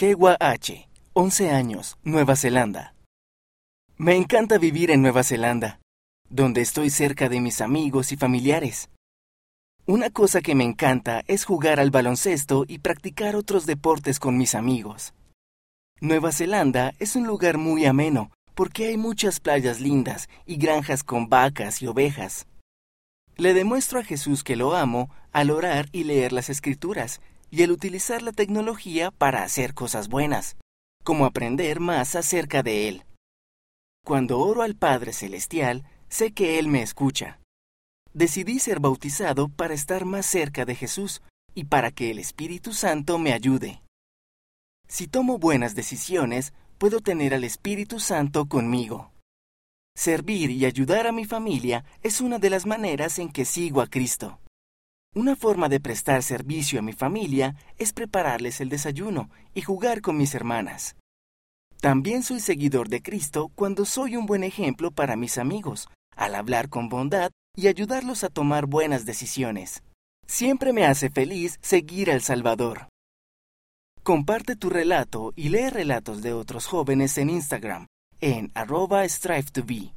Kewa H., 11 años, Nueva Zelanda. Me encanta vivir en Nueva Zelanda, donde estoy cerca de mis amigos y familiares. Una cosa que me encanta es jugar al baloncesto y practicar otros deportes con mis amigos. Nueva Zelanda es un lugar muy ameno porque hay muchas playas lindas y granjas con vacas y ovejas. Le demuestro a Jesús que lo amo al orar y leer las escrituras y al utilizar la tecnología para hacer cosas buenas, como aprender más acerca de Él. Cuando oro al Padre Celestial, sé que Él me escucha. Decidí ser bautizado para estar más cerca de Jesús y para que el Espíritu Santo me ayude. Si tomo buenas decisiones, puedo tener al Espíritu Santo conmigo. Servir y ayudar a mi familia es una de las maneras en que sigo a Cristo. Una forma de prestar servicio a mi familia es prepararles el desayuno y jugar con mis hermanas. También soy seguidor de Cristo cuando soy un buen ejemplo para mis amigos, al hablar con bondad y ayudarlos a tomar buenas decisiones. Siempre me hace feliz seguir al Salvador. Comparte tu relato y lee relatos de otros jóvenes en Instagram en arroba strive to be.